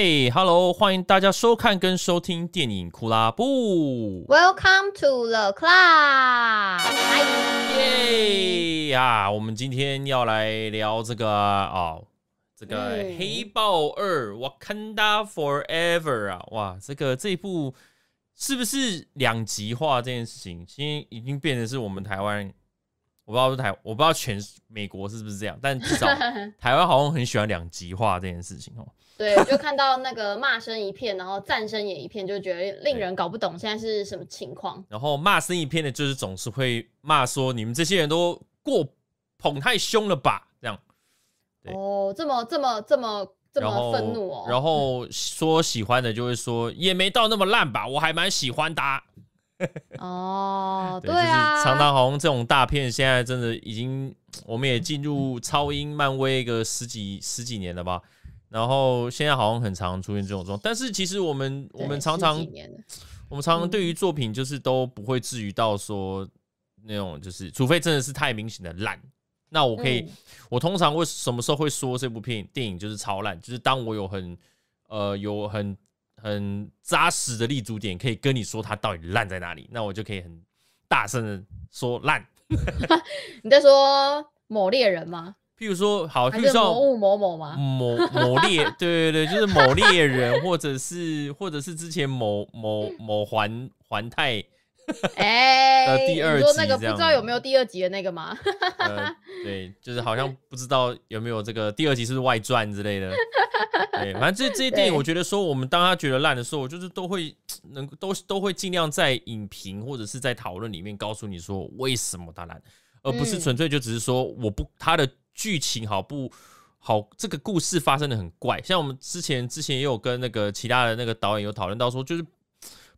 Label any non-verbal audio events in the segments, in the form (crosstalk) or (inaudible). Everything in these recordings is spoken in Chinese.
嘿哈喽，欢迎大家收看跟收听电影库拉布。Welcome to the club。耶呀，我们今天要来聊这个哦，这个《黑豹二》Wakanda Forever 啊，哇，这个这一部是不是两极化这件事情，现在已经变成是我们台湾。我不知道是台，我不知道全美国是不是这样，但至少 (laughs) 台湾好像很喜欢两极化这件事情哦。对，就看到那个骂声一片，然后赞声也一片，就觉得令人搞不懂现在是什么情况。然后骂声一片的，就是总是会骂说你们这些人都过捧太凶了吧？这样。哦，这么这么这么这么愤怒哦。然后说喜欢的就会说也没到那么烂吧，我还蛮喜欢的。(laughs) 哦，对啊，就是常常好像这种大片，现在真的已经，(tsk) 我们也进入超英漫威一个十几十几年了吧。然后现在好像很常出现这种状况，但是其实我们我们常常我们常常对于作品就是都不会至于到说那种就是，除非真的是太明显的烂，那我可以，嗯、我通常会什么时候会说这部片电影就是超烂，就是当我有很呃有很。很扎实的立足点，可以跟你说它到底烂在哪里，那我就可以很大声的说烂。(laughs) 你在说某猎人吗？譬如说，好，譬如说某物某某吗？某某猎，(laughs) 对对对，就是某猎人，或者是或者是之前某某某环环太。哎，(laughs) 呃，第二集说那个不知道有没有第二集的那个吗？呃，对，就是好像不知道有没有这个第二集是不是外传之类的。(laughs) 对，反正这这些电影，我觉得说我们当他觉得烂的时候，我就是都会能都都会尽量在影评或者是在讨论里面告诉你说为什么它烂，而不是纯粹就只是说我不它的剧情好不好，这个故事发生的很怪。像我们之前之前也有跟那个其他的那个导演有讨论到说，就是。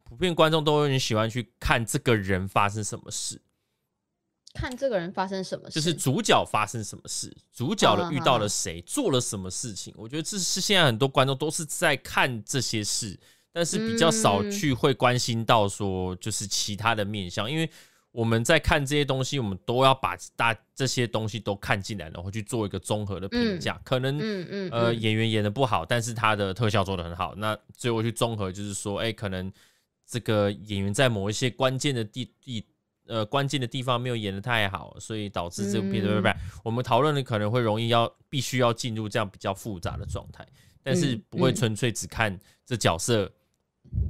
普遍观众都很喜欢去看这个人发生什么事，看这个人发生什么事，就是主角发生什么事，主角的遇到了谁，做了什么事情。我觉得这是现在很多观众都是在看这些事，但是比较少去会关心到说就是其他的面向，因为我们在看这些东西，我们都要把大这些东西都看进来，然后去做一个综合的评价。可能呃演员演的不好，但是他的特效做的很好，那最后去综合就是说，哎，可能。这个演员在某一些关键的地地呃关键的地方没有演得太好，所以导致这部片对不对？我们讨论的可能会容易要必须要进入这样比较复杂的状态，但是不会纯粹只看这角色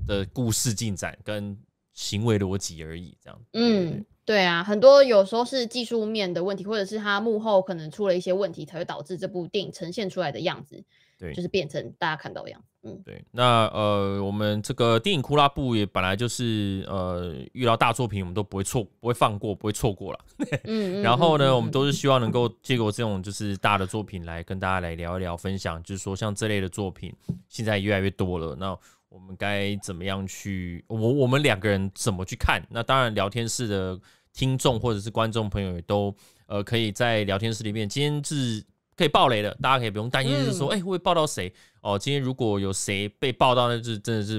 的故事进展跟行为逻辑而已，这样。嗯，对啊，很多有时候是技术面的问题，或者是他幕后可能出了一些问题，才会导致这部电影呈现出来的样子。对，就是变成大家看到的样子。嗯，对。那呃，我们这个电影库拉布也本来就是呃，遇到大作品我们都不会错，不会放过，不会错过了。(laughs) 嗯。然后呢，我们都是希望能够借由这种就是大的作品来跟大家来聊一聊，分享，就是说像这类的作品现在越来越多了，那我们该怎么样去？我我们两个人怎么去看？那当然，聊天室的听众或者是观众朋友也都呃，可以在聊天室里面，今天是。可以爆雷的，大家可以不用担心，就是说，哎、嗯欸，会不会爆到谁？哦，今天如果有谁被爆到，那就真的是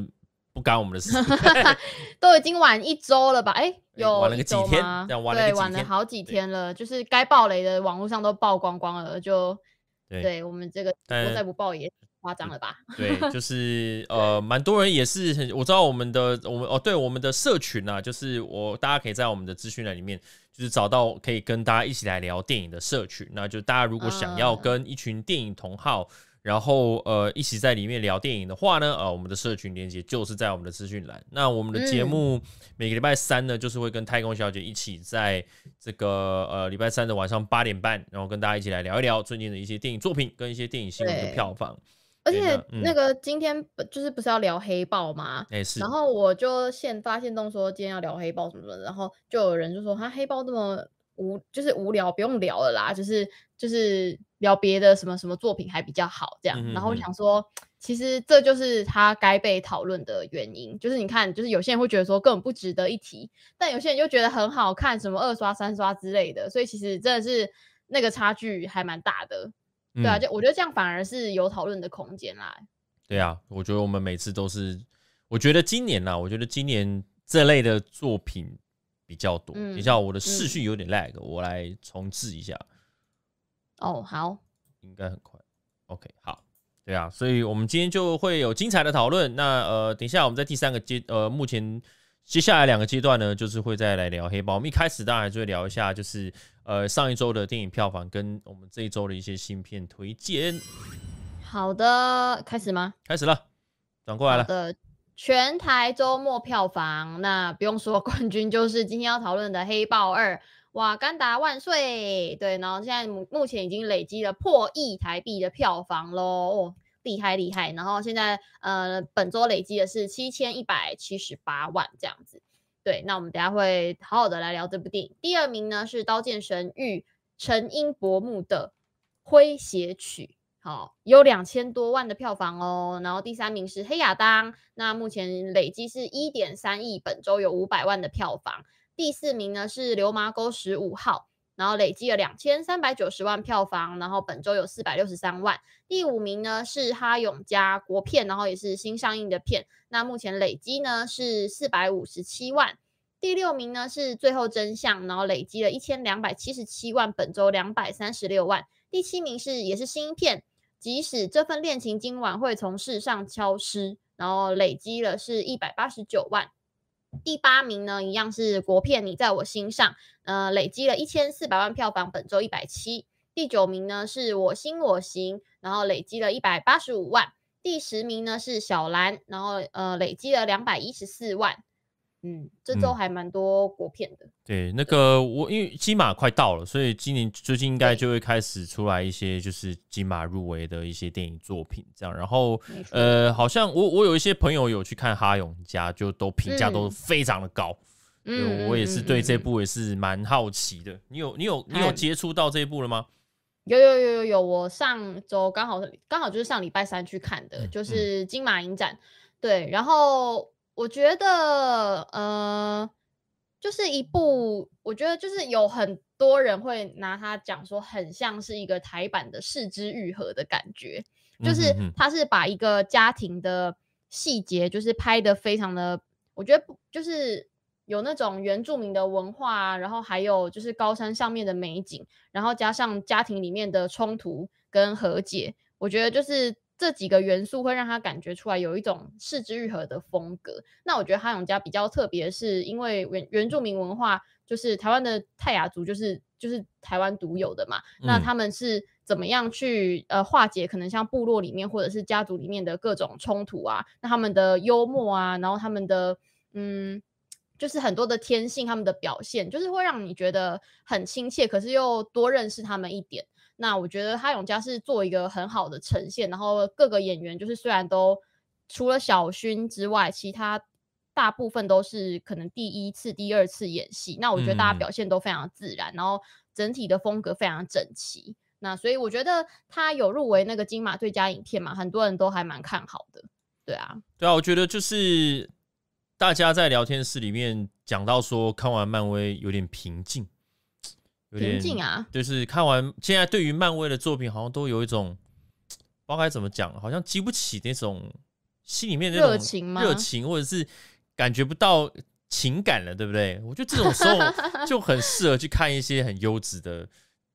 不干我们的事情。(laughs) 都已经晚一周了吧？哎、欸，有晚了个几天，对，晚了好几天了。就是该爆雷的网络上都曝光光了，就对，对我们这个我再不爆也夸张了吧？对，就是呃，蛮多人也是很，我知道我们的我们哦，对，我们的社群啊，就是我大家可以在我们的资讯栏里面。就是找到可以跟大家一起来聊电影的社群，那就大家如果想要跟一群电影同好，然后呃一起在里面聊电影的话呢，呃我们的社群连接就是在我们的资讯栏。那我们的节目每个礼拜三呢，就是会跟太空小姐一起在这个呃礼拜三的晚上八点半，然后跟大家一起来聊一聊最近的一些电影作品跟一些电影新闻的票房。而且那个今天就是不是要聊黑豹吗？哎是。然后我就现发现动说今天要聊黑豹什么什么，然后就有人就说他黑豹这么无就是无聊，不用聊了啦，就是就是聊别的什么什么作品还比较好这样。然后我想说，其实这就是他该被讨论的原因，就是你看，就是有些人会觉得说根本不值得一提，但有些人又觉得很好看，什么二刷三刷之类的，所以其实真的是那个差距还蛮大的。对啊，就我觉得这样反而是有讨论的空间啦。对啊，我觉得我们每次都是，我觉得今年呐，我觉得今年这类的作品比较多。等一下，我的视讯有点 lag，我来重置一下。哦，好，应该很快。OK，好，对啊，所以我们今天就会有精彩的讨论。那呃，等一下我们在第三个阶呃，目前接下来两个阶段呢，就是会再来聊黑豹。我们一开始当然就会聊一下，就是呃上一周的电影票房跟我们这一周的一些新片推荐。好的，开始吗？开始了，转过来了。好的，全台周末票房，那不用说，冠军就是今天要讨论的《黑豹二》。哇，甘达万岁！对，然后现在目前已经累积了破亿台币的票房喽，哦，厉害厉害！然后现在呃，本周累积的是七千一百七十八万这样子。对，那我们等下会好好的来聊这部电影。第二名呢是《刀剑神域：辰音柏木的诙谐曲》，好，有两千多万的票房哦。然后第三名是《黑亚当》，那目前累积是一点三亿，本周有五百万的票房。第四名呢是《流麻沟十五号》，然后累积了两千三百九十万票房，然后本周有四百六十三万。第五名呢是哈永家国片，然后也是新上映的片，那目前累积呢是四百五十七万。第六名呢是《最后真相》，然后累积了一千两百七十七万，本周两百三十六万。第七名是也是新片，即使这份恋情今晚会从世上消失，然后累积了是一百八十九万。第八名呢，一样是国片《你在我心上》，呃，累积了一千四百万票房，本周一百七。第九名呢是我心我行，然后累积了一百八十五万。第十名呢是小兰，然后呃累积了两百一十四万。嗯，这周还蛮多国片的。嗯、对，那个我因为金马快到了，所以今年最近应该就会开始出来一些就是金马入围的一些电影作品，这样。然后呃，好像我我有一些朋友有去看《哈勇家》，就都评价都非常的高。嗯，我也是对这部也是蛮好奇的。你有你有你有接触到这一部了吗？有有有有有，我上周刚好刚好就是上礼拜三去看的，嗯、就是金马影展。对，然后。我觉得，呃，就是一部，我觉得就是有很多人会拿它讲说，很像是一个台版的《四肢愈合》的感觉，就是它是把一个家庭的细节，就是拍的非常的，我觉得就是有那种原住民的文化，然后还有就是高山上面的美景，然后加上家庭里面的冲突跟和解，我觉得就是。这几个元素会让他感觉出来有一种是枝裕和的风格。那我觉得哈永家比较特别，是因为原原住民文化就是台湾的泰雅族，就是就是台湾独有的嘛。嗯、那他们是怎么样去呃化解可能像部落里面或者是家族里面的各种冲突啊？那他们的幽默啊，然后他们的嗯，就是很多的天性，他们的表现，就是会让你觉得很亲切，可是又多认识他们一点。那我觉得哈永家是做一个很好的呈现，然后各个演员就是虽然都除了小薰之外，其他大部分都是可能第一次、第二次演戏。那我觉得大家表现都非常自然，嗯、然后整体的风格非常整齐。那所以我觉得他有入围那个金马最佳影片嘛，很多人都还蛮看好的。对啊，对啊，我觉得就是大家在聊天室里面讲到说，看完漫威有点平静。有点平静啊，就是看完现在对于漫威的作品，好像都有一种不知道该怎么讲，好像激不起那种心里面那种热情吗？热情，或者是感觉不到情感了，对不对？我觉得这种时候 (laughs) 就很适合去看一些很优质的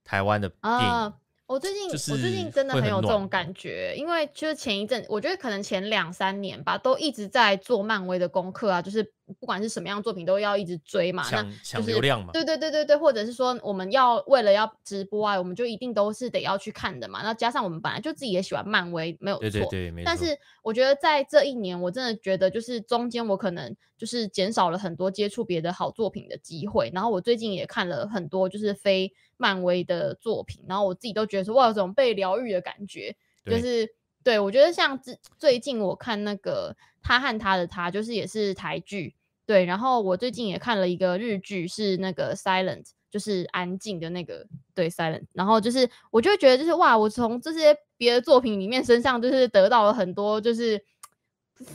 台湾的电影。啊我最近，我最近真的很有这种感觉，因为就是前一阵，我觉得可能前两三年吧，都一直在做漫威的功课啊，就是不管是什么样的作品，都要一直追嘛，抢抢流量嘛，对对对对对，或者是说我们要为了要直播啊，我们就一定都是得要去看的嘛。那加上我们本来就自己也喜欢漫威，没有错，对对对，没错。但是我觉得在这一年，我真的觉得就是中间我可能就是减少了很多接触别的好作品的机会，然后我最近也看了很多就是非。漫威的作品，然后我自己都觉得说，哇，有种被疗愈的感觉，就是对我觉得像最最近我看那个他和他的他，就是也是台剧，对，然后我最近也看了一个日剧，是那个 Silent，就是安静的那个，对 Silent，然后就是我就会觉得就是哇，我从这些别的作品里面身上就是得到了很多就是。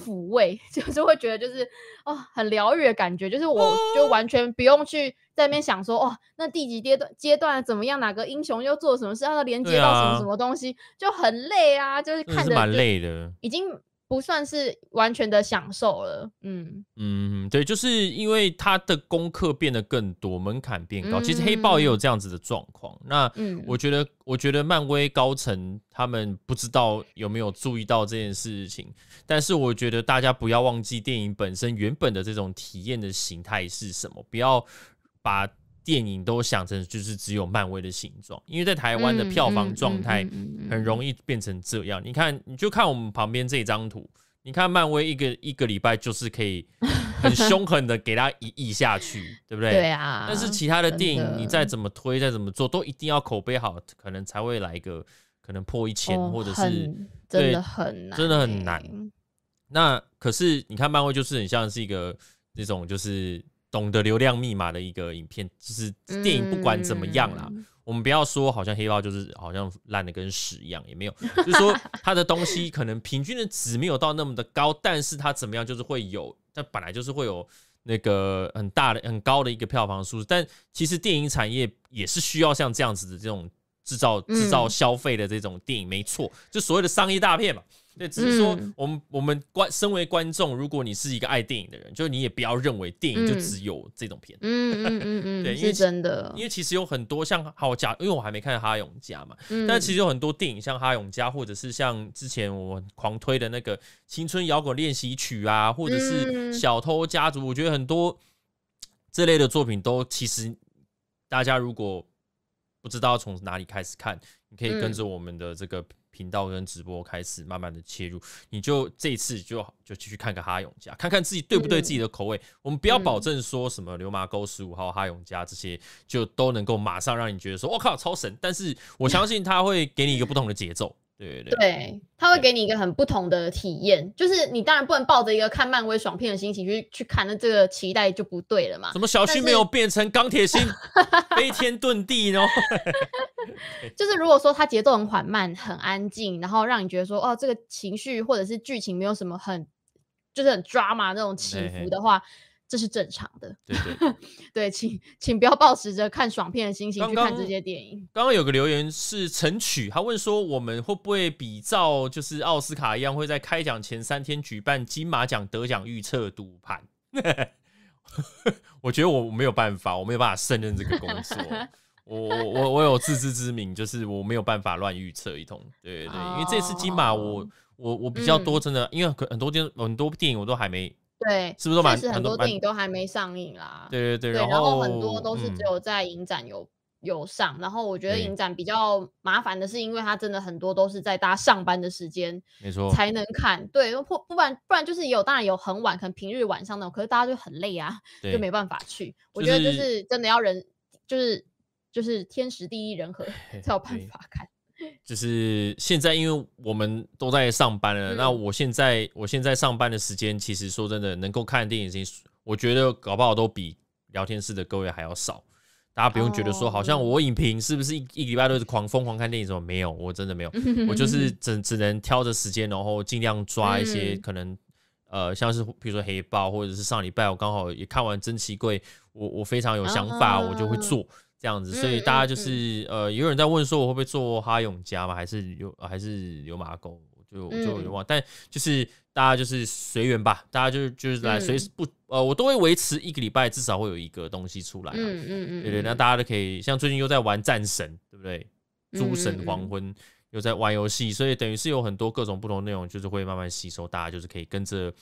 抚慰，(laughs) 就是会觉得就是哦，很疗愈的感觉，就是我就完全不用去在那边想说哦，那第几阶段阶段怎么样，哪个英雄又做什么事，让它连接到什么什么东西，啊、就很累啊，就是看着蛮累的，已经不算是完全的享受了。嗯嗯，对，就是因为他的功课变得更多，门槛变高。其实黑豹也有这样子的状况。嗯、那我觉得，我觉得漫威高层他们不知道有没有注意到这件事情，但是我觉得大家不要忘记电影本身原本的这种体验的形态是什么，不要把。电影都想成就是只有漫威的形状，因为在台湾的票房状态很容易变成这样。你看，你就看我们旁边这张图，你看漫威一个一个礼拜就是可以 (laughs) 很凶狠的给他一亿下去，对不对？对啊。但是其他的电影，你再怎么推，再怎么做，都一定要口碑好，可能才会来一个可能破一千，或者是真的很难，真的很难。那可是你看漫威，就是很像是一个那种就是。懂得流量密码的一个影片，就是电影不管怎么样啦，嗯、我们不要说好像黑豹就是好像烂的跟屎一样，也没有，(laughs) 就是说它的东西可能平均的值没有到那么的高，但是它怎么样就是会有，它本来就是会有那个很大的很高的一个票房数字，但其实电影产业也是需要像这样子的这种制造制造消费的这种电影，没错，就所谓的商业大片嘛。对，只是说我们、嗯、我们观身为观众，如果你是一个爱电影的人，就你也不要认为电影就只有这种片。嗯嗯嗯嗯，(laughs) 对，因为真的，因为其实有很多像好家，因为我还没看哈永家嘛，嗯、但其实有很多电影像哈永家，或者是像之前我们狂推的那个青春摇滚练习曲啊，或者是小偷家族，我觉得很多这类的作品都其实大家如果不知道从哪里开始看，你可以跟着我们的这个。频道跟直播开始慢慢的切入，你就这一次就就继续看个哈永家，看看自己对不对自己的口味。嗯、我们不要保证说什么流麻沟十五号哈永家这些就都能够马上让你觉得说我靠超神，但是我相信他会给你一个不同的节奏。对对对，他会给你一个很不同的体验，就是你当然不能抱着一个看漫威爽片的心情去去看，那这个期待就不对了嘛。怎么小薰没有变成钢铁心，(laughs) 飞天遁地呢？(laughs) 就是如果说它节奏很缓慢、很安静，然后让你觉得说哦，这个情绪或者是剧情没有什么很就是很 drama 那种起伏的话。这是正常的，对 (laughs) 对对，请请不要抱持着看爽片的心情去看这些电影。刚刚有个留言是陈曲，他问说我们会不会比照就是奥斯卡一样，会在开奖前三天举办金马奖得奖预测赌盘？(laughs) 我觉得我没有办法，我没有办法胜任这个工作。(laughs) 我我我有自知之明，就是我没有办法乱预测一通。对对對，因为这次金马我我我比较多，真的，嗯、因为很多电很多电影我都还没。对，是不是都很多电影都还没上映啦。对对对，对，然后很多都是只有在影展有、嗯、有上。然后我觉得影展比较麻烦的是，因为它真的很多都是在大家上班的时间，没错，才能看。对，不不然不然就是有，当然有很晚，可能平日晚上那种，可是大家就很累啊，就没办法去。我觉得就是真的要人，就是就是天时地利人和 (laughs) 才有办法看。就是现在，因为我们都在上班了。嗯、那我现在，我现在上班的时间，其实说真的，能够看电影的时间，我觉得搞不好都比聊天室的各位还要少。大家不用觉得说，好像我影评是不是一一礼拜都是狂疯狂看电影？什么没有？我真的没有，(laughs) 我就是只只能挑着时间，然后尽量抓一些可能，呃，像是比如说黑豹，或者是上礼拜我刚好也看完《珍奇柜》，我我非常有想法，我就会做。这样子，所以大家就是、嗯嗯、呃，有人在问说我会不会做哈永家嘛？还是有还是流麻狗？就就忘，嗯、但就是大家就是随缘吧，大家就就是来随时不呃，我都会维持一个礼拜至少会有一个东西出来、啊，嗯嗯嗯，对对，那大家都可以像最近又在玩战神，对不对？诸神黄昏又在玩游戏，所以等于是有很多各种不同的内容，就是会慢慢吸收，大家就是可以跟着。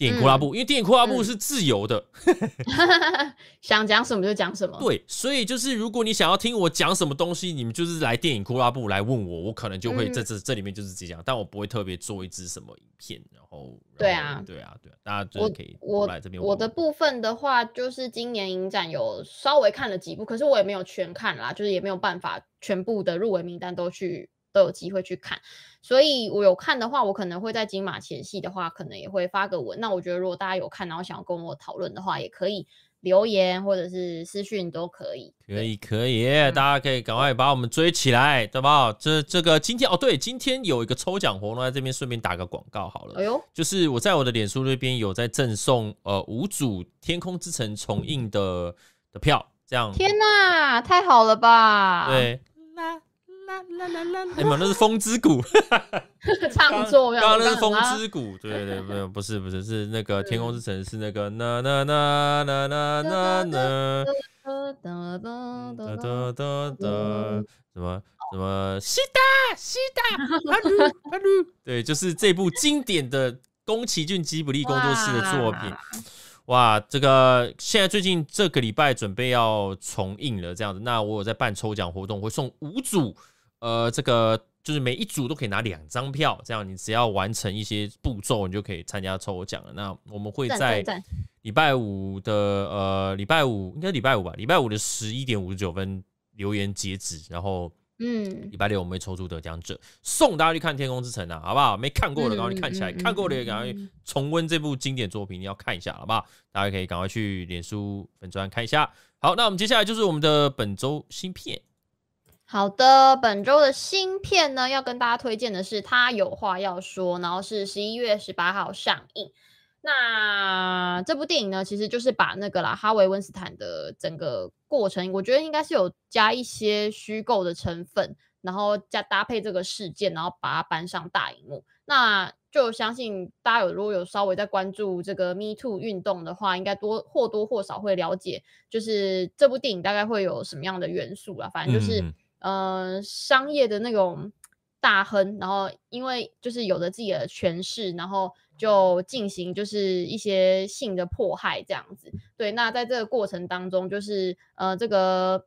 电影库拉布，嗯、因为电影库拉布是自由的，嗯、(laughs) 想讲什么就讲什么。对，所以就是如果你想要听我讲什么东西，你们就是来电影库拉布来问我，我可能就会在这、嗯、这里面就是这样，但我不会特别做一支什么影片，然后，然后对啊，对啊，对啊，大家就是可以我来这边。我的部分的话，就是今年影展有稍微看了几部，可是我也没有全看啦，就是也没有办法全部的入围名单都去。都有机会去看，所以我有看的话，我可能会在金马前戏的话，可能也会发个文。那我觉得，如果大家有看，然后想要跟我讨论的话，也可以留言或者是私讯都可以。可以，可以，嗯、大家可以赶快把我们追起来，对吧？这这个今天哦，对，今天有一个抽奖活动，在这边顺便打个广告好了。哎呦，就是我在我的脸书那边有在赠送呃五组《天空之城》重映的的票，这样。天哪，太好了吧？对。啦啦啦啦，哎妈，那是风之谷，(laughs) 唱作，刚刚那是风之谷，对对对，(laughs) 没有，不是不是，是那个天空之城，是那个那那那那那那那，哒哒。哒哒哒哒，什么什么西达西达，(laughs) 哈鲁哈鲁，对，就是这部经典的宫崎骏吉卜力工作室的作品。哇，这个现在最近这个礼拜准备要重映了，这样子。那我有在办抽奖活动，会送五组，呃，这个就是每一组都可以拿两张票，这样你只要完成一些步骤，你就可以参加抽奖了。那我们会在礼拜五的呃礼拜五应该礼拜五吧，礼拜五的十一点五十九分留言截止，然后。嗯，礼拜六我们会抽出得奖者，送大家去看《天空之城》啊，好不好？没看过的赶快去看起来，嗯、看过的也赶快重温这部经典作品，你要看一下，好不好？大家可以赶快去脸书粉专看一下。好，那我们接下来就是我们的本周新片。好的，本周的新片呢，要跟大家推荐的是《他有话要说》，然后是十一月十八号上映。那这部电影呢，其实就是把那个啦，哈维温斯坦的整个过程，我觉得应该是有加一些虚构的成分，然后加搭配这个事件，然后把它搬上大荧幕。那就相信大家有如果有稍微在关注这个 Me Too 运动的话，应该多或多或少会了解，就是这部电影大概会有什么样的元素啦。反正就是呃，商业的那种大亨，然后因为就是有着自己的权势，然后。就进行就是一些性的迫害这样子，对。那在这个过程当中，就是呃，这个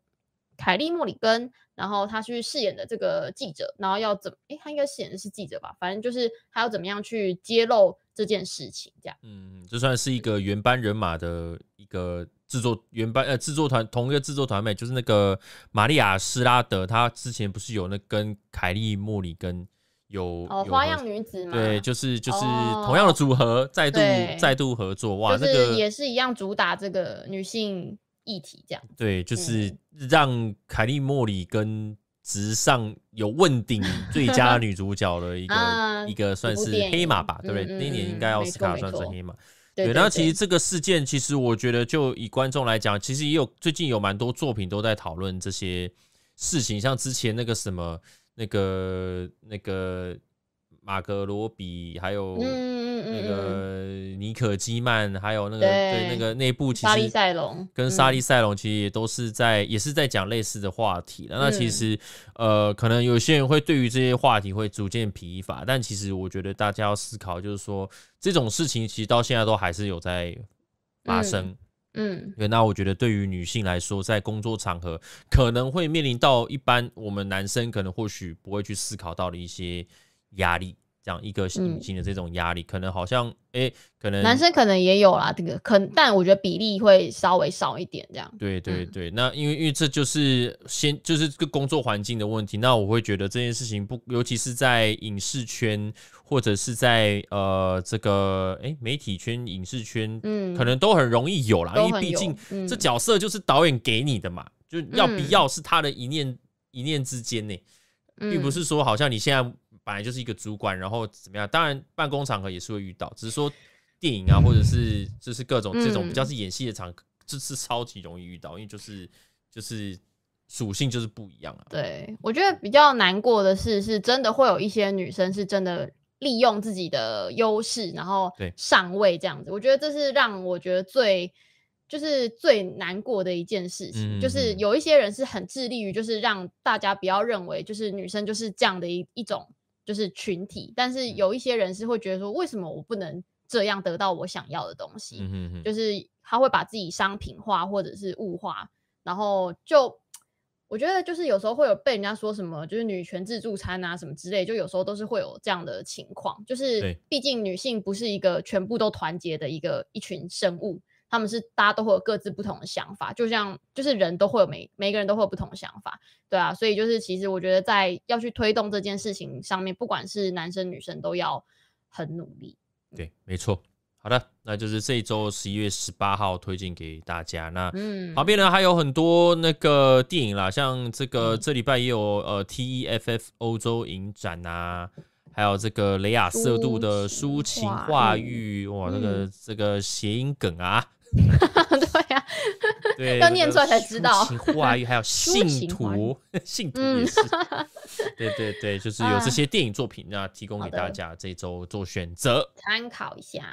凯利莫里根，然后他去饰演的这个记者，然后要怎么？诶，他应该饰演的是记者吧？反正就是他要怎么样去揭露这件事情，这样。嗯，这算是一个原班人马的一个制作原班呃制作团同一个制作团妹，就是那个玛利亚施拉德，她之前不是有那跟凯利莫里根。有哦，花样女子嘛，对，就是就是同样的组合再度再度合作，哇，那个也是一样主打这个女性议题这样。对，就是让凯利莫里根直上有问鼎最佳女主角的一个 (laughs) 一个算是黑马吧，对不对？那一年应该奥斯卡算是黑马。对，那其实这个事件，其实我觉得就以观众来讲，其实也有最近有蛮多作品都在讨论这些事情，像之前那个什么。那个那个马格罗比，还有那个尼可基曼，还有那个对那个内部，其实跟莎莉赛隆其实也都是在也是在讲类似的话题。那其实呃，可能有些人会对于这些话题会逐渐疲乏，但其实我觉得大家要思考，就是说这种事情其实到现在都还是有在发生。嗯，对，那我觉得对于女性来说，在工作场合可能会面临到一般我们男生可能或许不会去思考到的一些压力，这样一个女性的这种压力，嗯、可能好像哎、欸，可能男生可能也有啦，这个可但我觉得比例会稍微少一点，这样。对对对，嗯、那因为因为这就是先就是这个工作环境的问题，那我会觉得这件事情不，尤其是在影视圈。或者是在呃这个哎、欸、媒体圈、影视圈，嗯，可能都很容易有啦，因为毕竟这角色就是导演给你的嘛，就要不要是他的一念一念之间呢，并不是说好像你现在本来就是一个主管，然后怎么样？当然办公场合也是会遇到，只是说电影啊，或者是就是各种这种比较是演戏的场，这是超级容易遇到，因为就是就是属性就是不一样啊。对，我觉得比较难过的是，是真的会有一些女生是真的。利用自己的优势，然后上位这样子，我觉得这是让我觉得最就是最难过的一件事情。嗯、就是有一些人是很致力于，就是让大家不要认为就是女生就是这样的一一种就是群体，但是有一些人是会觉得说，为什么我不能这样得到我想要的东西？嗯、哼哼就是他会把自己商品化或者是物化，然后就。我觉得就是有时候会有被人家说什么，就是女权自助餐啊什么之类，就有时候都是会有这样的情况。就是毕竟女性不是一个全部都团结的一个一群生物，他们是大家都会有各自不同的想法，就像就是人都会有每每个人都会有不同的想法，对啊。所以就是其实我觉得在要去推动这件事情上面，不管是男生女生都要很努力。对，没错。好的，那就是这一周十一月十八号推荐给大家。那旁边呢还有很多那个电影啦，像这个这礼拜也有呃 TEFF 欧洲影展啊，还有这个雷亚色度的抒情话语，哇，那个这个谐音梗啊，对呀，(laughs) 对，要念出来才知道。抒情华语还有 (laughs) (laughs) 信徒，信徒也是。对对对，就是有这些电影作品，那提供给大家这周做选择，参考一下。